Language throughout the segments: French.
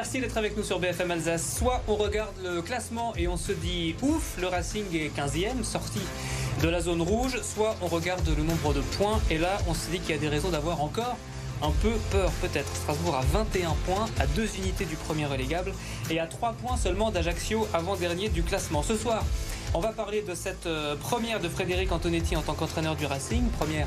Merci d'être avec nous sur BFM Alsace. Soit on regarde le classement et on se dit ouf, le Racing est 15e, sorti de la zone rouge, soit on regarde le nombre de points et là on se dit qu'il y a des raisons d'avoir encore un peu peur peut-être. Strasbourg a 21 points, à 2 unités du premier relégable et à 3 points seulement d'Ajaccio avant-dernier du classement. Ce soir, on va parler de cette euh, première de Frédéric Antonetti en tant qu'entraîneur du Racing, première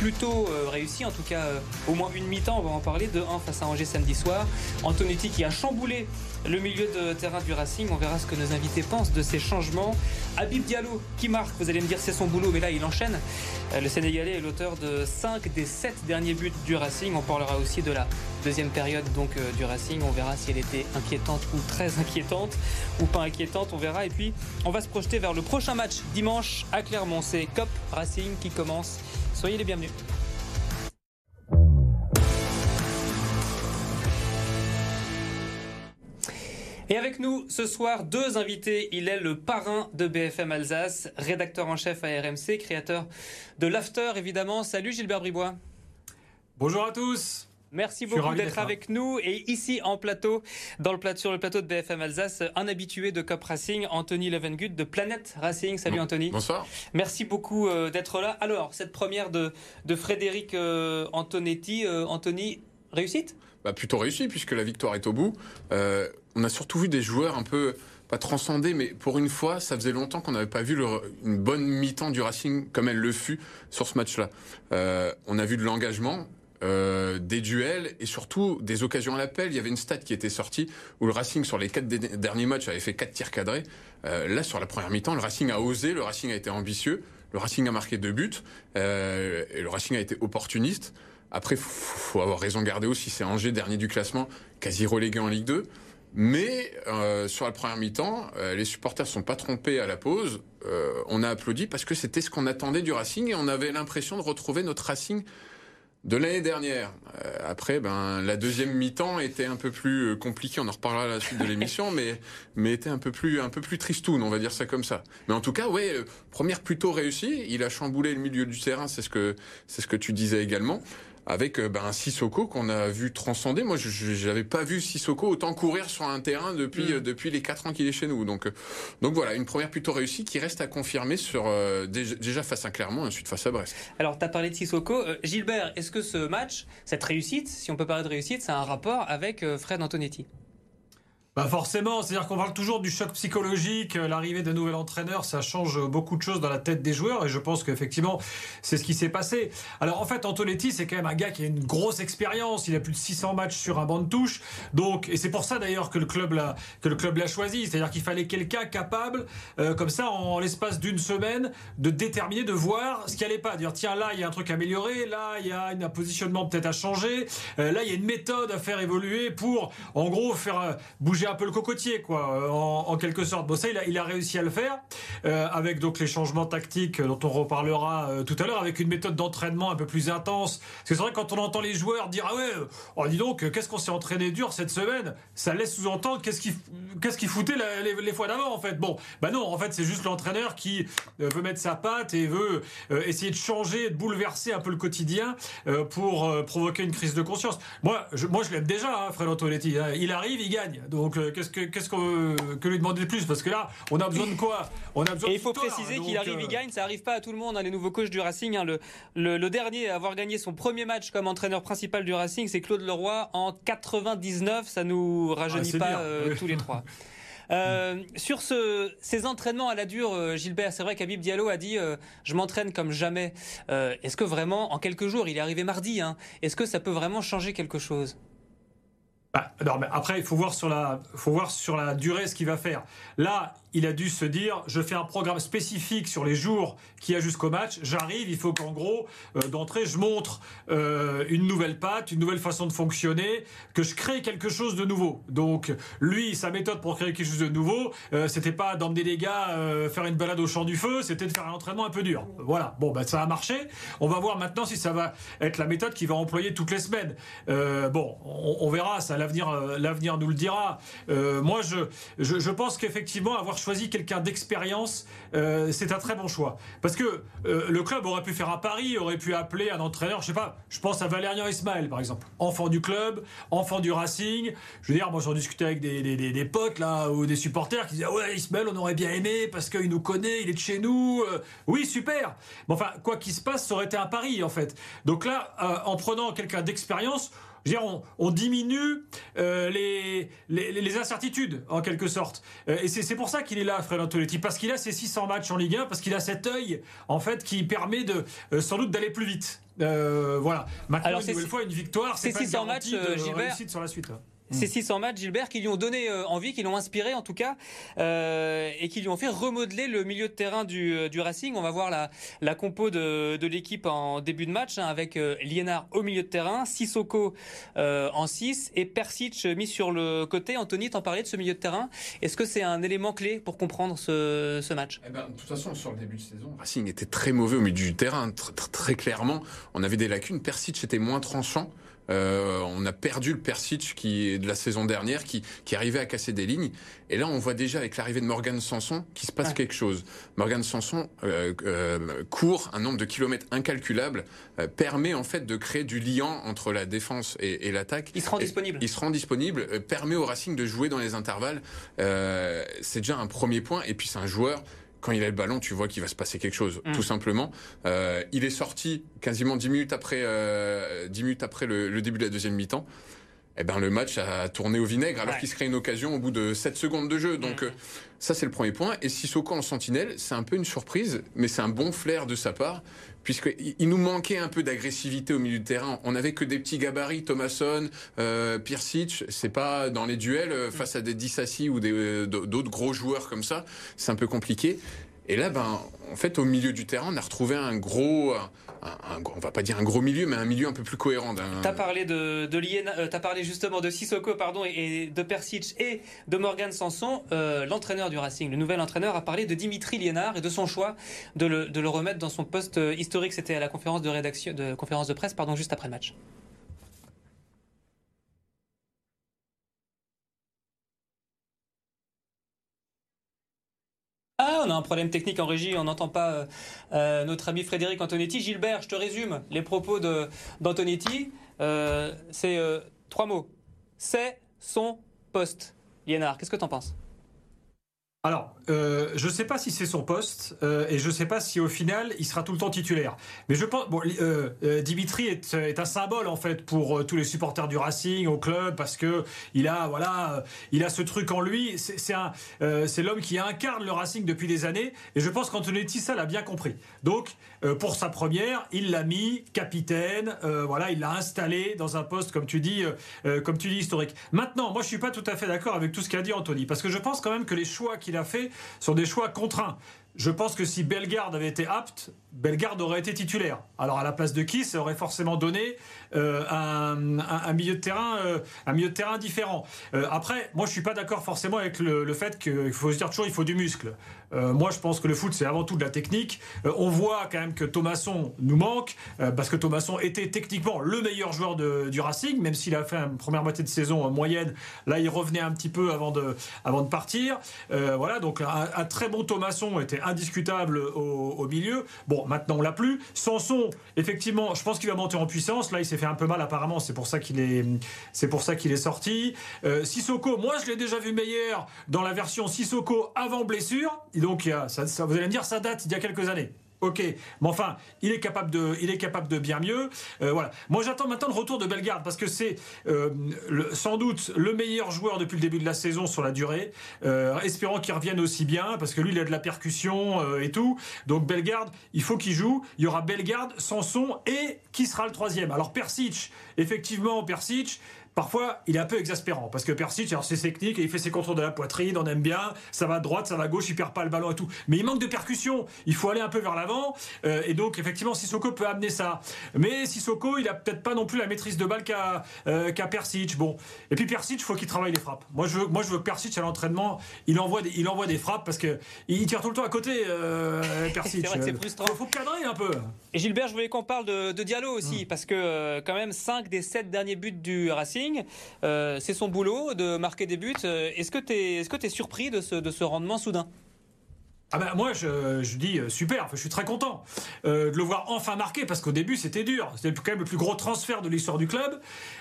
plutôt euh, réussi, en tout cas euh, au moins une mi-temps, on va en parler, de 1 face à Angers samedi soir. Antonetti qui a chamboulé le milieu de terrain du Racing, on verra ce que nos invités pensent de ces changements. Habib Diallo qui marque, vous allez me dire c'est son boulot, mais là il enchaîne. Euh, le Sénégalais est l'auteur de 5 des 7 derniers buts du Racing, on parlera aussi de la deuxième période donc du Racing, on verra si elle était inquiétante ou très inquiétante ou pas inquiétante, on verra. Et puis on va se projeter vers le prochain match dimanche à Clermont, c'est Cop Racing qui commence Soyez les bienvenus. Et avec nous ce soir, deux invités. Il est le parrain de BFM Alsace, rédacteur en chef à RMC, créateur de l'After évidemment. Salut Gilbert Bribois. Bonjour à tous. Merci beaucoup d'être avec nous. Et ici en plateau, dans le plateau, sur le plateau de BFM Alsace, un habitué de Cop Racing, Anthony Levengut de Planète Racing. Salut Anthony. Bonsoir. Merci beaucoup euh, d'être là. Alors, cette première de, de Frédéric euh, Antonetti, euh, Anthony, réussite? Bah, Plutôt réussi, puisque la victoire est au bout. on a surtout vu des joueurs un peu pas transcendés, mais pour une fois, ça faisait longtemps qu'on n'avait pas vu une bonne mi-temps du Racing comme elle le fut sur ce match-là. on a vu de l'engagement, euh, des duels et surtout des occasions à l'appel. Il y avait une stat qui était sortie où le Racing sur les quatre derniers matchs avait fait quatre tirs cadrés. Euh, là, sur la première mi-temps, le Racing a osé, le Racing a été ambitieux, le Racing a marqué deux buts euh, et le Racing a été opportuniste. Après, faut, faut avoir raison garder aussi. C'est Angers dernier du classement, quasi relégué en Ligue 2. Mais euh, sur la première mi-temps, euh, les supporters ne sont pas trompés à la pause. Euh, on a applaudi parce que c'était ce qu'on attendait du Racing et on avait l'impression de retrouver notre Racing de l'année dernière. Euh, après, ben la deuxième mi-temps était un peu plus euh, compliquée. On en reparlera à la suite de l'émission, mais mais était un peu plus un peu plus tristoun, on va dire ça comme ça. Mais en tout cas, ouais, euh, première plutôt réussie. Il a chamboulé le milieu du terrain, c'est ce que c'est ce que tu disais également avec euh, ben, Sissoko qu'on a vu transcender. Moi, je n'avais pas vu Sissoko autant courir sur un terrain depuis mm. euh, depuis les quatre ans qu'il est chez nous. Donc euh, donc voilà, une première plutôt réussie qui reste à confirmer sur déjà, face à Clermont et ensuite face à Brest. Alors, tu as parlé de Sissoko. Gilbert, est-ce que ce match, cette réussite, si on peut parler de réussite, a un rapport avec Fred Antonetti? Bah forcément, c'est-à-dire qu'on parle toujours du choc psychologique, euh, l'arrivée d'un nouvel entraîneur, ça change beaucoup de choses dans la tête des joueurs et je pense qu'effectivement c'est ce qui s'est passé. Alors en fait Antonetti c'est quand même un gars qui a une grosse expérience, il a plus de 600 matchs sur un banc de touche, donc et c'est pour ça d'ailleurs que le club l'a choisi, c'est-à-dire qu'il fallait quelqu'un capable euh, comme ça en, l'espace d'une semaine de déterminer, de voir ce qui allait pas, dire tiens là il y a un truc à améliorer, là il y a un positionnement peut-être à changer, euh, là il y a une méthode à faire évoluer pour en gros faire bouger un peu le cocotier, quoi, euh, en, quelque sorte. Bon, ça, il a, réussi à le faire, euh, avec donc les changements tactiques dont on reparlera euh, tout à l'heure, avec une méthode d'entraînement un peu plus intense. C'est vrai, quand on entend les joueurs dire Ah ouais, oh, dis donc, qu'est-ce qu'on s'est entraîné dur cette semaine? Ça laisse sous-entendre qu'est-ce qui, qu'est-ce qui foutait les, fois d'avant, en fait. Bon, bah non, en fait, c'est juste l'entraîneur qui veut mettre sa patte et veut essayer de changer, de bouleverser un peu le quotidien pour provoquer une crise de conscience. Moi, je, moi, je l'aime déjà, hein, Fred. Hein. Il arrive, il gagne. Donc, donc euh, qu'est-ce que qu'est-ce qu'on que lui demander de plus? Parce que là, on a besoin de quoi? On a besoin. Et il faut préciser qu'il arrive, il euh, gagne. Ça arrive pas à tout le monde. Hein, les nouveaux coachs du Racing. Hein, le, le, dernier à avoir gagné son premier match comme entraîneur principal du Racing, c'est Claude Leroy en 99. Ça nous rajeunit ah, pas euh, tous les trois. sur ce, ces entraînements à la dure, Gilbert, c'est vrai qu'Abib Diallo a dit je m'entraîne comme jamais. Est-ce que vraiment, en quelques jours, il est arrivé mardi, hein, est-ce que ça peut vraiment changer quelque chose? Bah, non, mais après, il faut voir sur la, durée ce qu'il va faire. Là, il a dû se dire je fais un programme spécifique sur les jours qui a jusqu'au match. J'arrive, il faut qu'en gros euh, d'entrée je montre euh, une nouvelle patte, une nouvelle façon de fonctionner, que je crée quelque chose de nouveau. Donc lui, sa méthode pour créer quelque chose de nouveau, euh, c'était pas d'emmener les gars faire une balade au champ du feu, c'était de faire un entraînement un peu dur. Voilà. Bon, bah ça a marché. On va voir maintenant si ça va être la méthode qu'il va employer toutes les semaines. bon, on, verra. Ça, l'avenir, l'avenir nous le dira. moi, je, je, pense qu'effectivement avoir choisi quelqu'un d'expérience, euh, c'est un très bon choix. Parce que euh, le club aurait pu faire un pari, aurait pu appeler un entraîneur, je sais pas, je pense à Valérian Ismaël par exemple, enfant du club, enfant du Racing. Je veux dire, moi j'en discutais avec des, des, des, potes là ou des supporters qui disaient ouais Ismaël on aurait bien aimé parce qu'il nous connaît, il est de chez nous. Euh, oui super. Mais enfin quoi qu'il se passe, ça aurait été un pari en fait. Donc là, en prenant quelqu'un d'expérience on, diminue euh, les, les, incertitudes, en quelque sorte. Euh, et c'est pour ça qu'il est là, Fred Antonetti, parce qu'il a ses 600 matchs en Ligue 1, parce qu'il a cet œil, en fait, qui permet de, euh, sans doute d'aller plus vite. voilà. Maintenant, Alors, une nouvelle fois, une victoire, c'est 600 matchs, Gilbert, sur la suite. Ces 600 matchs, Gilbert, qui lui ont donné euh, envie, qui l'ont inspiré en tout cas, euh, et qui lui ont fait remodeler le milieu de terrain du, euh, du Racing. On va voir la, la compo de, de l'équipe en début de match, hein, avec euh, Liénard au milieu de terrain, Sissoko euh, en 6 et Persic mis sur le côté. Anthony, t'en parlais de ce milieu de terrain. Est-ce que c'est un élément clé pour comprendre ce, ce match? Eh ben, De toute façon, sur le début de saison, Racing était très mauvais au milieu du terrain, très, très clairement. On avait des lacunes. Persic était moins tranchant. Euh, on a perdu le Persic qui de la saison dernière, qui, qui arrivait à casser des lignes. Et là, on voit déjà avec l'arrivée de Morgan Sanson qu'il se passe quelque chose. Morgan Sanson euh, euh, court un nombre de kilomètres incalculable, permet en fait de créer du lien entre la défense et, l'attaque. Il se rend disponible. Il se rend disponible, permet au Racing de jouer dans les intervalles. c'est déjà un premier point. Et puis c'est un joueur quand il a le ballon, tu vois qu'il va se passer quelque chose, mm. tout simplement. Euh, il est sorti quasiment 10 minutes après, euh, 10 minutes après le, le, début de la deuxième mi-temps. Eh ben, le match a tourné au vinaigre alors qu'il se crée une occasion au bout de 7 secondes de jeu. Donc, euh, ça, c'est le premier point. Et Sissoko en sentinelle, c'est un peu une surprise, mais c'est un bon flair de sa part, puisqu'il nous manquait un peu d'agressivité au milieu de terrain. On n'avait que des petits gabarits, Thomasson, euh, Pirsic. C'est pas dans les duels euh, face à des Dissassi ou euh, d'autres gros joueurs comme ça. C'est un peu compliqué. Et là, ben, en fait, au milieu du terrain, on a retrouvé un gros, un, on va pas dire un gros milieu, mais un milieu un peu plus cohérent. Tu as parlé de, de euh, as parlé justement de Sissoko, pardon, et, de Persic et de Morgan Sanson. Euh, l'entraîneur du Racing, le nouvel entraîneur, a parlé de Dimitri Liénard et de son choix de le, remettre dans son poste euh, historique. C'était à la conférence de de conférence de presse, pardon, juste après le match. On a un problème technique en régie, on n'entend pas euh, euh, notre ami Frédéric Antonetti. Gilbert, je te résume les propos d'Antonetti. Euh, c'est trois mots. C'est son poste. Liénard, qu'est-ce que tu en penses? Alors, euh, je ne sais pas si c'est son poste euh, et je ne sais pas si au final il sera tout le temps titulaire. Mais je pense, bon, euh, Dimitri est, un symbole en fait pour tous les supporters du Racing au club parce que il a, voilà, il a ce truc en lui. C'est l'homme qui incarne le Racing depuis des années et je pense qu'Antonetti ça l'a bien compris. Donc, pour sa première, il l'a mis capitaine. voilà, il l'a installé dans un poste comme tu dis, comme tu dis historique. Maintenant, moi je suis pas tout à fait d'accord avec tout ce qu'a dit Anthony parce que je pense quand même que les choix qui a fait sont des choix contraints. Je pense que si Bellegarde avait été apte, Bellegarde aurait été titulaire. Alors à la place de qui ça aurait forcément donné euh, un, milieu de terrain, euh, un milieu de terrain différent. Euh, après, moi je suis pas d'accord forcément avec le, fait qu'il faut se dire toujours il faut du muscle. Moi je pense que le foot c'est avant tout de la technique. on voit quand même que Thomasson nous manque parce que Thomasson était techniquement le meilleur joueur du Racing, même s'il a fait une première moitié de saison moyenne. Là il revenait un petit peu avant de, partir. voilà donc un, très bon Thomasson était indiscutable au, milieu. Bon maintenant on l'a plus. Sanson effectivement je pense qu'il va monter en puissance. Là il s'est fait un peu mal apparemment, c'est pour ça qu'il est, sorti. Euh, Sissoko, moi je l'ai déjà vu meilleur dans la version Sissoko avant blessure. Et donc il ça, vous allez me dire ça date d'il y a quelques années. Ok, mais enfin, il est capable de, il est capable de bien mieux. Euh, voilà. Moi, j'attends maintenant le retour de Bellegarde parce que c'est euh, sans doute le meilleur joueur depuis le début de la saison sur la durée. Euh, espérons qu'il revienne aussi bien parce que lui, il a de la percussion et tout. Donc Bellegarde, il faut qu'il joue. Il y aura Bellegarde, Sanson et qui sera le troisième? Alors Persic, effectivement, Persic parfois il est un peu exaspérant parce que Persic, alors c'est technique et il fait ses contrôles de la poitrine, on aime bien, ça va à droite, ça va à gauche, il perd pas le ballon et tout. Mais il manque de percussion, il faut aller un peu vers l'avant euh, et donc effectivement Sissoko peut amener ça. Mais Sissoko, il a peut-être pas non plus la maîtrise de balle qu'a euh, Persic. Bon, et puis Persic, faut qu'il travaille les frappes. Moi je veux, moi je veux Persic à l'entraînement, il envoie des, il envoie des frappes parce que il tire tout le temps à côté. Euh, Persic. c'est vrai frustrant. Faut, faut cadrer un peu. Et Gilbert, je voulais qu'on parle de, de Diallo aussi, mm. parce que euh, quand même 5 des 7 derniers buts du Racing Racing. c'est son boulot de marquer des buts. Est-ce que tu es, surpris de ce, de ce rendement soudain? Ah ben moi je, je dis super, je suis très content de le voir enfin marquer parce qu'au début c'était dur, c'était quand même le plus gros transfert de l'histoire du club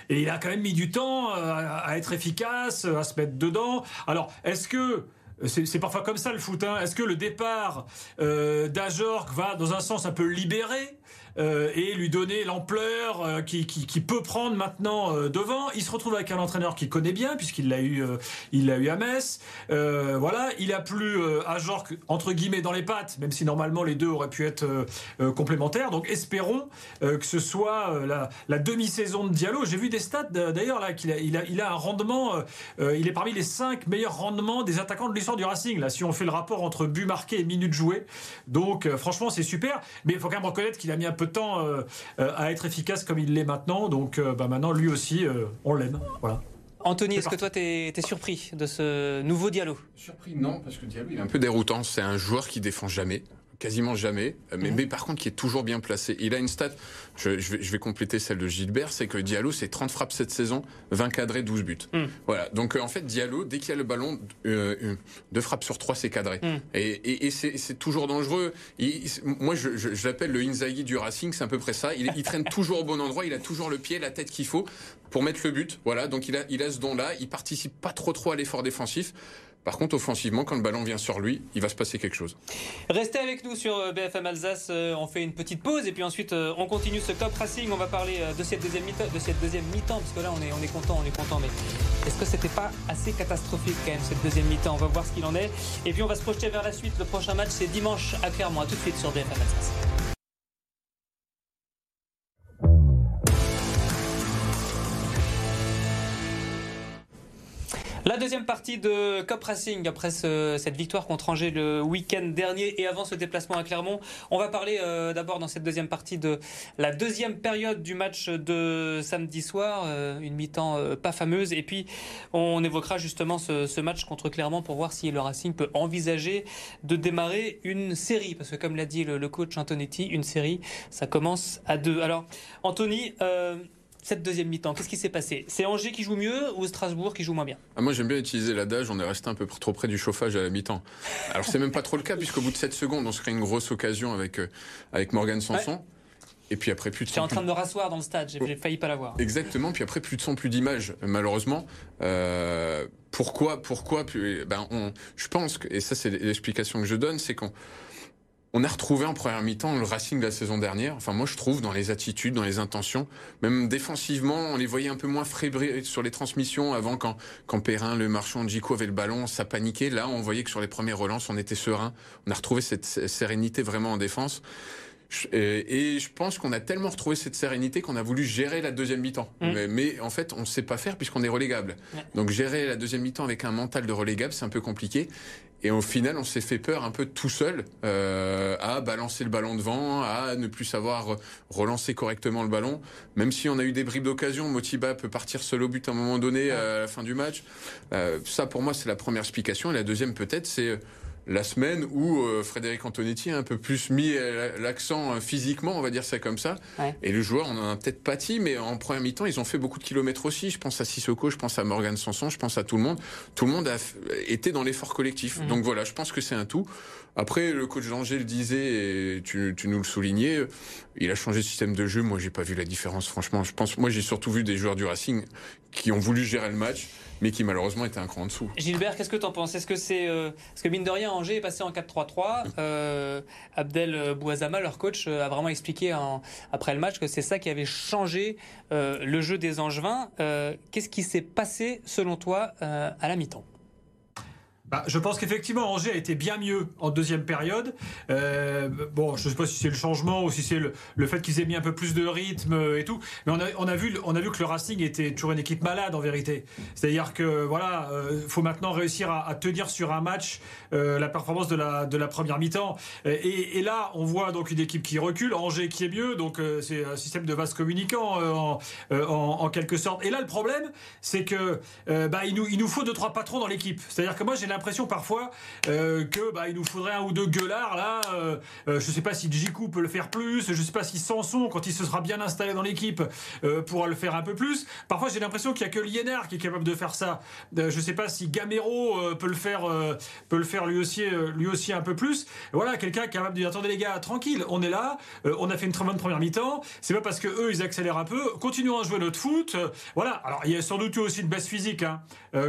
et il a quand même mis du temps à, être efficace, à se mettre dedans. Alors est-ce que c'est parfois comme ça le foot. Hein. Est-ce que le départ euh, va dans un sens un peu libéré? Euh, et lui donner l'ampleur euh, qui, qui, peut prendre maintenant euh, devant. Il se retrouve avec un entraîneur qu'il connaît bien puisqu'il l'a eu, il l'a eu à Metz. voilà, il a plus à Jorque entre guillemets dans les pattes, même si normalement les deux auraient pu être complémentaires. Donc espérons que ce soit la, demi-saison de Diallo. J'ai vu des stats d'ailleurs là qu'il a, il a, un rendement. il est parmi les cinq meilleurs rendements des attaquants de l'histoire du Racing. Là, si on fait le rapport entre but marqué et minutes jouées, donc franchement c'est super. Mais il faut quand même reconnaître qu'il a mis un peu de temps euh, euh, à être efficace comme il l'est maintenant. Donc euh, bah, maintenant, lui aussi, on l'aime. Voilà. Anthony, est-ce que toi, tu es, surpris de ce nouveau Diallo? Surpris, non, parce que Diallo, il est un peu déroutant. C'est un joueur qui défend jamais quasiment jamais, mais, mhm. mais, par contre qui est toujours bien placé. Il a une stat, je, je, vais, je vais, compléter celle de Gilbert, c'est que Diallo, c'est 30 frappes cette saison, 20 cadrés, 12 buts. Mhm. Voilà, donc euh, en fait Diallo, dès qu'il a le ballon, euh, euh, deux frappes sur trois, c'est cadré. Mhm. Et, et, et c'est toujours dangereux. moi, je, je l'appelle le Inzaghi du Racing, c'est à peu près ça. Il, il traîne toujours au bon endroit, il a toujours le pied, la tête qu'il faut pour mettre le but. Voilà, donc il a, il a ce don-là, il participe pas trop trop à l'effort défensif. Par contre, offensivement, quand le ballon vient sur lui, il va se passer quelque chose. Restez avec nous sur euh, BFM Alsace. Euh, on fait une petite pause et puis ensuite euh, on continue ce Cop Racing. On va parler de cette deuxième mi-temps, de cette deuxième mi-temps parce que là on est on est content, on est content. Mais est-ce que c'était pas assez catastrophique quand même cette deuxième mi-temps? On va voir ce qu'il en est. Et puis on va se projeter vers la suite. Le prochain match c'est dimanche à Clermont. À tout de suite sur BFM Alsace. La deuxième partie de Cop Racing, après cette victoire contre Angers le week-end dernier et avant ce déplacement à Clermont, on va parler euh, d'abord dans cette deuxième partie de la deuxième période du match de samedi soir, euh, une mi-temps euh, pas fameuse, et puis on évoquera justement ce, match contre Clermont pour voir si le Racing peut envisager de démarrer une série, parce que comme l'a dit le, coach Antonetti, une série, ça commence à deux. Alors Anthony, cette deuxième mi-temps Qu'est-ce qui s'est passé? C'est Angers qui joue mieux ou Strasbourg qui joue moins bien? Ah, Moi, j'aime bien utiliser l'adage on est resté un peu trop près du chauffage à la mi-temps. Alors, c'est même pas trop le cas, puisqu'au bout de 7 secondes, on se crée une grosse occasion avec, euh, avec Morgan Sanson. Et puis après, plus de son. en train de me rasseoir dans le stade, j'ai failli pas l'avoir. Exactement, puis après, plus de son, plus d'image, malheureusement. Euh, pourquoi, pourquoi ben, on, Je pense que, et ça, c'est l'explication que je donne, c'est qu'on on a retrouvé en première mi-temps le Racing de la saison dernière. Enfin, moi, je trouve dans les attitudes, dans les intentions, même défensivement, on les voyait un peu moins frébrés sur les transmissions. Avant, quand, quand Perrin, le marchand, Djico avait le ballon, ça paniquait. Là, on voyait que sur les premières relances, on était serein. On a retrouvé cette sérénité vraiment en défense. Et je pense qu'on a tellement retrouvé cette sérénité qu'on a voulu gérer la deuxième mi-temps. Mmh. Mais, en fait, on ne sait pas faire puisqu'on est relégable. Donc gérer la deuxième mi-temps avec un mental de relégable, c'est un peu compliqué. Et au final, on s'est fait peur un peu tout seul euh, à balancer le ballon devant, à ne plus savoir relancer correctement le ballon. Même si on a eu des bribes d'occasion, Motiba peut partir seul au but à un moment donné à la fin du match. Euh, ça, pour moi, c'est la première explication. Et la deuxième, peut-être, c'est la semaine où euh, Frédéric Antonetti a un peu plus mis euh, l'accent euh, physiquement, on va dire ça comme ça. Et le joueur, on en a peut-être pâti, mais en première mi-temps, ils ont fait beaucoup de kilomètres aussi. Je pense à Sissoko, je pense à Morgan Sanson, je pense à tout le monde. Tout le monde a été dans l'effort collectif. Mhm. Donc voilà, je pense que c'est un tout. Après, le coach d'Angers le disait, et tu, tu, nous le soulignais, il a changé de système de jeu. Moi, j'ai pas vu la différence, franchement. Je pense, moi, j'ai surtout vu des joueurs du Racing qui ont voulu gérer le match mais qui malheureusement était un cran en dessous. Gilbert, qu'est-ce que tu en penses? Est-ce que c'est euh, parce que mine de rien, Angers est passé en 4-3-3 euh, Abdel Bouazama, leur coach, euh, a vraiment expliqué après le match que c'est ça qui avait changé le jeu des Angevins. qu'est-ce qui s'est passé selon toi à la mi-temps? Bah, je pense qu'effectivement, Angers a été bien mieux en deuxième période. Euh, bon, je ne sais pas si c'est le changement ou si c'est le, fait qu'ils aient mis un peu plus de rythme et tout. Mais on a, vu, on a vu que le Racing était toujours une équipe malade en vérité. C'est-à-dire que voilà, euh, faut maintenant réussir à, tenir sur un match euh, la performance de la, première mi-temps. Et, là, on voit donc une équipe qui recule, Angers qui est mieux. Donc euh, c'est un système de vase communicant en, quelque sorte. Et là, le problème, c'est que bah, nous, il nous faut deux trois patrons dans l'équipe. C'est-à-dire que moi, j'ai l'impression l'impression parfois euh, que bah, il nous faudrait un ou deux gueulards là. Euh, euh, je sais pas si Djikou peut le faire plus. Je sais pas si Sanson, quand il se sera bien installé dans l'équipe, pourra le faire un peu plus. Parfois, j'ai l'impression qu'il y a que Liénard qui est capable de faire ça. Je sais pas si Gamero peut le faire, peut le faire lui aussi, lui aussi un peu plus. Voilà, quelqu'un capable de dire attendez les gars, tranquille, on est là. on a fait une très bonne première mi-temps. C'est pas parce que eux ils accélèrent un peu. Continuons à jouer notre foot. voilà. Alors il y a sans doute aussi une baisse physique, hein.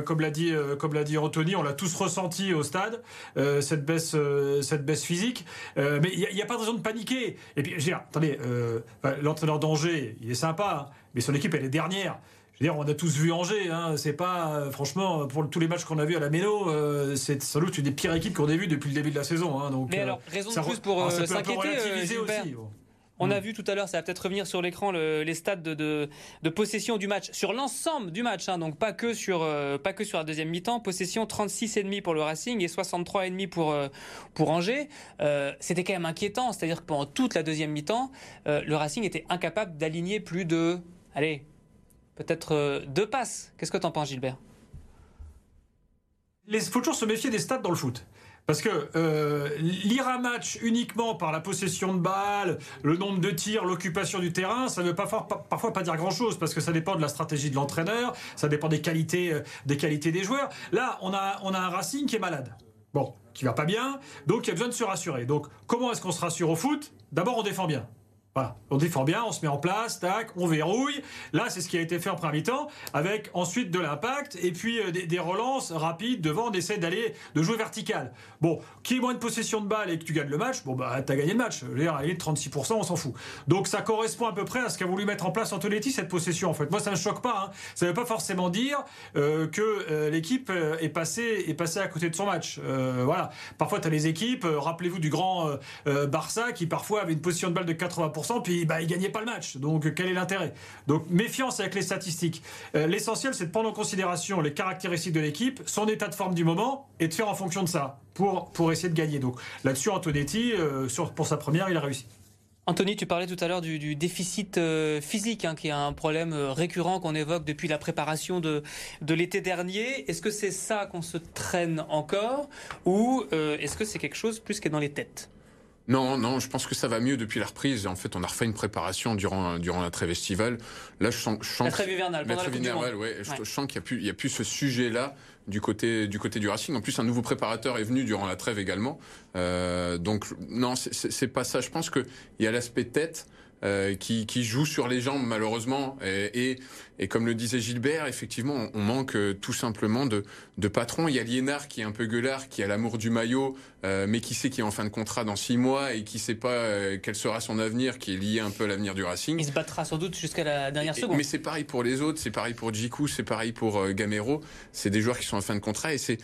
Comme l'a dit, comme l'a dit Anthony, on l'a tous ressenti au stade euh, cette baisse, euh, cette baisse physique. Euh, mais il n'y a, pas de raison de paniquer. Et puis, je veux dire, attendez, l'entraîneur d'Angers, il est sympa, hein, mais son équipe elle est dernière. Je veux dire, on a tous vu Angers. Hein, c'est pas, franchement, pour tous les matchs qu'on a vus à la Méno, c'est sans doute une des pires équipes qu'on ait vues depuis le début de la saison. Hein, donc, Mais alors, raison de plus pour s'inquiéter, bon. On a Mm. vu tout à l'heure, ça va peut-être revenir sur l'écran, le- les stades de, de- de possession du match, sur l'ensemble du match, hein, donc pas que, sur, euh, pas que sur la deuxième mi-temps. Possession 36,5 pour le Racing et 63,5 pour, euh, pour Angers. Euh, C'était quand même inquiétant, c'est-à-dire que pendant toute la deuxième mi-temps, euh, le Racing était incapable d'aligner plus de, allez, peut-être euh, deux passes. Qu'est-ce que t'en penses, Gilbert? Il faut toujours se méfier des stats dans le foot. Parce que euh, lire un match uniquement par la possession de balles, le nombre de tirs, l'occupation du terrain, ça ne veut pas, parfois pas dire grand-chose parce que ça dépend de la stratégie de l'entraîneur, ça dépend des qualités, euh, des qualités des joueurs. Là, on a, on a un Racing qui est malade. Bon, qui va pas bien, donc il y a besoin de se rassurer. Donc, comment est-ce qu'on se rassure au foot? D'abord, on défend bien. Voilà, on défend bien, on se met en place, tac, on verrouille. Là, c'est ce qui a été fait en première mi-temps, avec ensuite de l'impact et puis euh, des, relances rapides devant. On essaie d'aller, de jouer vertical. Bon, qui est moins de possession de balle et que tu gagnes le match, bon bah t'as gagné le match. Je veux dire, allez, 36%, on s'en fout. Donc ça correspond à peu près à ce qu'a voulu mettre en place Antonetti cette possession. En fait, moi ça me choque pas. Hein. Ça veut pas forcément dire euh, que euh, l'équipe est passée est passée à côté de son match. Voilà. Parfois t'as les équipes. Rappelez-vous du grand Barça qui parfois avait une position de balle de 80%, puis bah pas le match. Donc quel est l'intérêt? Donc méfiance avec les statistiques. Euh, L'essentiel c'est de prendre en considération les caractéristiques de l'équipe, son état de forme du moment et de faire en fonction de ça pour essayer de gagner. Donc là-dessus Antonetti euh, pour sa première il a réussi. Anthony, tu parlais tout à l'heure du, déficit euh, physique, hein, qui est un problème récurrent qu'on évoque depuis la préparation de, l'été dernier. Est-ce que c'est ça qu'on se traîne encore? Ou est-ce que c'est quelque chose plus qui est dans les têtes? Non, non, je pense que ça va mieux depuis la reprise. En fait, on a refait une préparation durant, durant la trêve estivale. Là, je sens, je sens La trêve hivernale, La trêve hivernale, ouais. Je, Ouais. je sens qu'il n'y a, plus- il y a plus ce sujet-là du côté, du côté du Racing. En plus, un nouveau préparateur est venu durant la trêve également. Euh, donc, non, c'est pas ça. Je pense qu'il y a l'aspect tête. Euh, qui, qui joue sur les jambes malheureusement et, et, et comme le disait Gilbert effectivement on, manque euh, tout simplement de, de patron il y a Liénard qui est un peu gueulard qui a l'amour du maillot euh, mais qui sait qu'il est en fin de contrat dans six mois et qui sait pas euh, quel sera son avenir qui est lié un peu à l'avenir du Racing Il se battra sans doute jusqu'à la dernière et- seconde. Mais c'est pareil pour les autres, c'est pareil pour Jiku, c'est pareil pour euh, Gamero. C'est des joueurs qui sont en fin de contrat et c'est,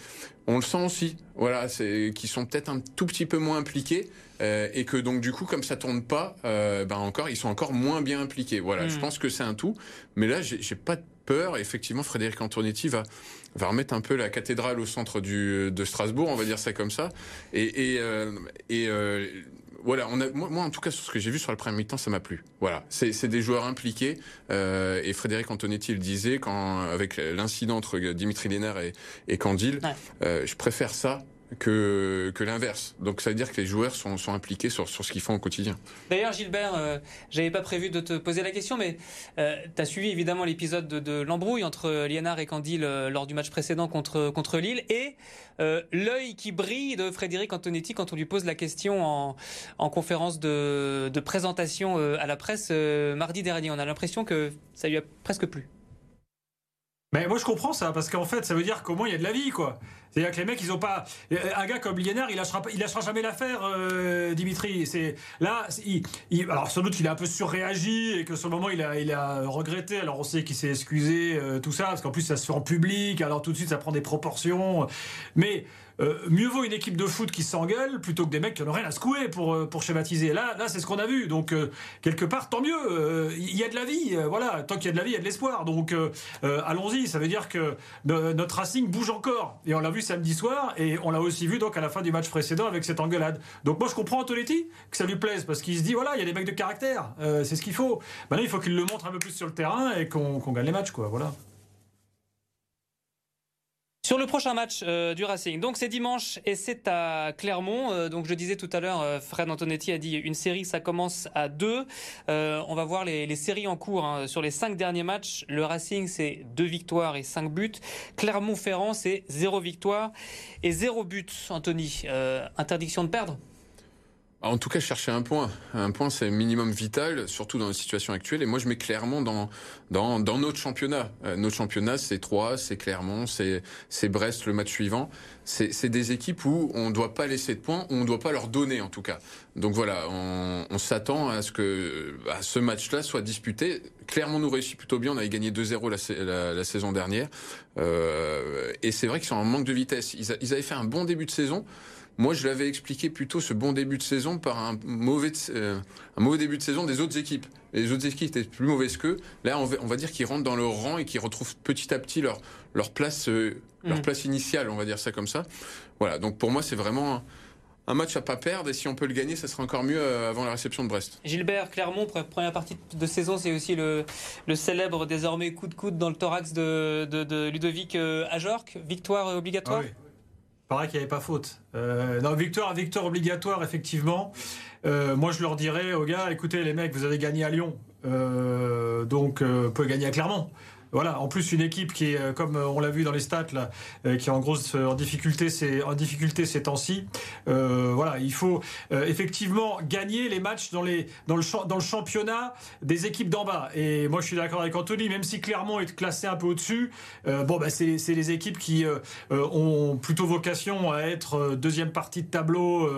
on le sent aussi. Voilà, c'est qui sont peut-être un tout petit peu moins impliqués euh, et que donc du coup, comme ça tourne pas, euh, ben encore, ils sont encore moins bien impliqués. Voilà, Mm. je pense que c'est un tout. Mais là, j'ai pas peur. Effectivement, Frédéric Antonetti va va remettre un peu la cathédrale au centre du, de Strasbourg, on va dire ça comme ça. Et, et, euh, et euh, voilà, on a, moi, moi, en tout cas, sur ce que j'ai vu sur le premier mi-temps, ça m'a plu. Voilà, c'est c'est des joueurs impliqués. euh, et Frédéric Antonetti le disait quand, avec l'incident entre Dimitri Lénard et, et Candil, Ouais. euh, je préfère ça que, l'inverse. Donc ça veut dire que les joueurs sont, impliqués sur, ce qu'ils font au quotidien. D'ailleurs, Gilbert, euh, j'avais pas prévu de te poser la question, mais tu as suivi évidemment l'épisode de, l'embrouille entre Liénard et Candil euh, lors du match précédent contre, Lille et euh, l'œil qui brille de Frédéric Antonetti quand on lui pose la question en, en conférence de, de présentation euh, à la presse euh, mardi dernier. On a l'impression que ça lui a presque plu. Mais moi je comprends ça parce qu'en fait ça veut dire qu'au moins il y a de la vie quoi. C'est-à-dire que les mecs ils ont pas un gars comme Liénard il lâchera il lâchera jamais l'affaire euh, Dimitri. C'est là il, alors sans doute il a un peu surréagi et que sur le moment il a il a regretté. Alors on sait qu'il s'est excusé euh, tout ça parce qu'en plus ça se fait en public alors tout de suite ça prend des proportions. Mais euh, mieux vaut une équipe de foot qui s'engueule plutôt que des mecs qui n'ont rien à secouer pour, euh, pour schématiser. Là, là c'est ce qu'on a vu. Donc, euh, quelque part, tant mieux. Euh, Il y a de la vie. euh, voilà. Tant qu'il y a de la vie, il y a de l'espoir. Donc, euh, euh, allons-y. Ça veut dire que no- notre Racing bouge encore. Et on l'a vu samedi soir. Et on l'a aussi vu donc à la fin du match précédent avec cette engueulade. Donc, moi, je comprends Antonetti que ça lui plaise parce qu'il se dit voilà, il y a des mecs de caractère. Euh, c'est ce qu'il faut. Maintenant, il faut qu'il le montre un peu plus sur le terrain et qu'on qu'on gagne les matchs. Quoi. Voilà. Sur le prochain match euh, du Racing, donc c'est dimanche et c'est à Clermont. Euh, donc je disais tout à l'heure, euh, Fred Antonetti a dit une série, ça commence à deux. on va voir les, séries en cours hein. sur les cinq derniers matchs. Le Racing c'est deux victoires et cinq buts. Clermont-Ferrand c'est zéro victoire et zéro but. Anthony, interdiction de perdre? En tout cas, chercher un point. Un point, c'est minimum vital, surtout dans la situation actuelle. Et moi, je mets clairement dans dans, dans notre championnat. Euh, notre championnat, c'est Troyes, c'est Clermont, c'est c'est Brest le match suivant. C'est des équipes où on ne doit pas laisser de points, où on ne doit pas leur donner en tout cas. Donc voilà, on, on s'attend à ce que à ce match-là soit disputé. Clermont nous réussit plutôt bien. On avait gagné 2-0 la, la, la, saison dernière. Euh, et c'est vrai qu'ils sont en manque de vitesse. Ils, ils avaient fait un bon début de saison. Moi, je l'avais expliqué plutôt ce bon début de saison par un mauvais, euh, un mauvais début de saison des autres équipes. Et les autres équipes étaient plus mauvaises qu'eux. Là, on va, on va dire qu'ils rentrent dans leur rang et qu'ils retrouvent petit à petit leur, leur place, euh, leur mm. place initiale, on va dire ça comme ça. Voilà. Donc pour moi, c'est vraiment un match à pas perdre et si on peut le gagner, ça sera encore mieux euh, avant la réception de Brest. Gilbert Clermont, première partie de saison, c'est aussi le, le, célèbre désormais coup de coude dans le thorax de, de, de Ludovic Ajorc. Victoire obligatoire? Ah Pareil qu'il n'y avait pas faute. Euh, non, victoire, victoire obligatoire, effectivement. Euh, moi, je leur dirais aux gars, écoutez, les mecs, vous avez gagné à Lyon, euh, donc vous pouvez gagner à Clermont. Voilà, en plus une équipe qui est, euh, comme euh, on l'a vu dans les stats là, euh, qui est en en difficulté, c'est en difficulté ces temps-ci. voilà, il faut effectivement gagner les matchs dans les dans le dans le championnat des équipes d'en bas. Et moi, je suis d'accord avec Anthony, même si Clermont est classé un peu au-dessus, bon, bah, c'est les équipes qui ont plutôt vocation à être deuxième partie de tableau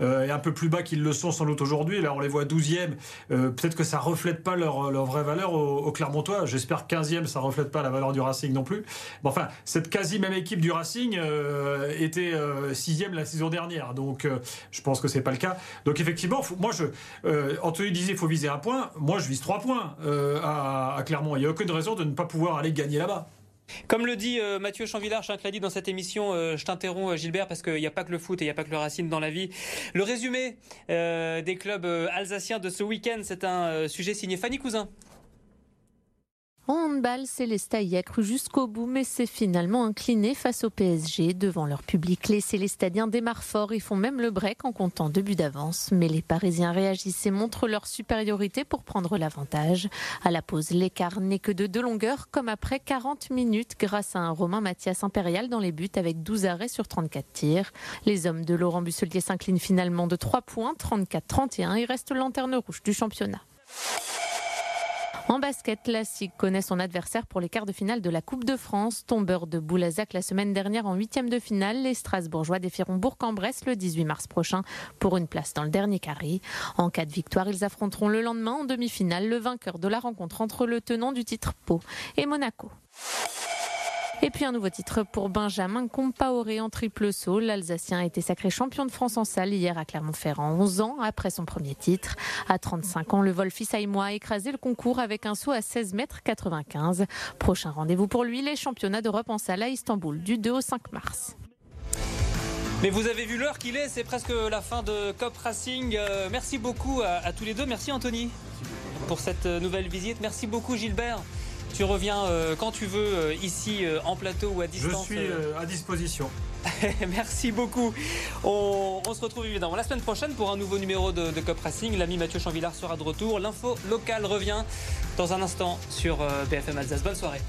et un peu plus bas qu'ils le sont sans doute aujourd'hui. Là, on les voit 12e. Peut-être que ça reflète pas leur leur vraie valeur au, au Clermontois. J'espère 15e ça reflète pas la valeur du Racing non plus. enfin, cette quasi même équipe du Racing euh, était euh, sixième la saison dernière, donc euh, je pense que c'est pas le cas. Donc effectivement, moi je, Anthony disait faut viser un point. Moi, je vise trois points à, Clermont. Il n'y a aucune raison de ne pas pouvoir aller gagner là-bas. Comme le dit Mathieu Chanvillard, je dit dans cette émission, je t'interromps Gilbert parce qu'il n'y a pas que le foot et il n'y a pas que le Racing dans la vie. Le résumé des clubs alsaciens de ce week-end, c'est un sujet signé Fanny Cousin. En handball, Célestat y a cru jusqu'au bout, mais s'est finalement incliné face au PSG. Devant leur public, les Célestadiens démarrent fort et font même le break en comptant deux buts d'avance. Mais les Parisiens réagissent et montrent leur supériorité pour prendre l'avantage. À la pause, l'écart n'est que de deux longueurs, comme après 40 minutes, grâce à un Romain Mathias Impérial dans les buts avec 12 arrêts sur 34 tirs. Les hommes de Laurent Busselier s'inclinent finalement de 3 points, 34-31 et restent lanterne rouge du championnat. En basket, classique connaît son adversaire pour les quarts de finale de la Coupe de France. Tombeur de Boulazac la semaine dernière en huitième de finale, les Strasbourgeois défieront Bourg-en-Bresse le 18 mars prochain pour une place dans le dernier carré. En cas de victoire, ils affronteront le lendemain en demi-finale le vainqueur de la rencontre entre le tenant du titre Pau et Monaco. Et puis un nouveau titre pour Benjamin Compaoré en triple saut. L'Alsacien a été sacré champion de France en salle hier à Clermont-Ferrand, 11 ans après son premier titre. À 35 ans, le vol moi a écrasé le concours avec un saut à 16 mètres 95. Prochain rendez-vous pour lui, les championnats d'Europe en salle à Istanbul du 2 au 5 mars. Mais vous avez vu l'heure qu'il est, c'est presque la fin de Cop Racing. Euh, merci beaucoup à tous les deux. Merci Anthony pour cette nouvelle visite. Merci beaucoup Gilbert. Tu reviens euh, quand tu veux, euh, ici euh, en plateau ou à distance. Je suis à disposition. Merci beaucoup. On, se retrouve évidemment la semaine prochaine pour un nouveau numéro de, Cop Racing. L'ami Mathieu Chanvillard sera de retour. L'info locale revient dans un instant sur BFM Alsace. Bonne soirée.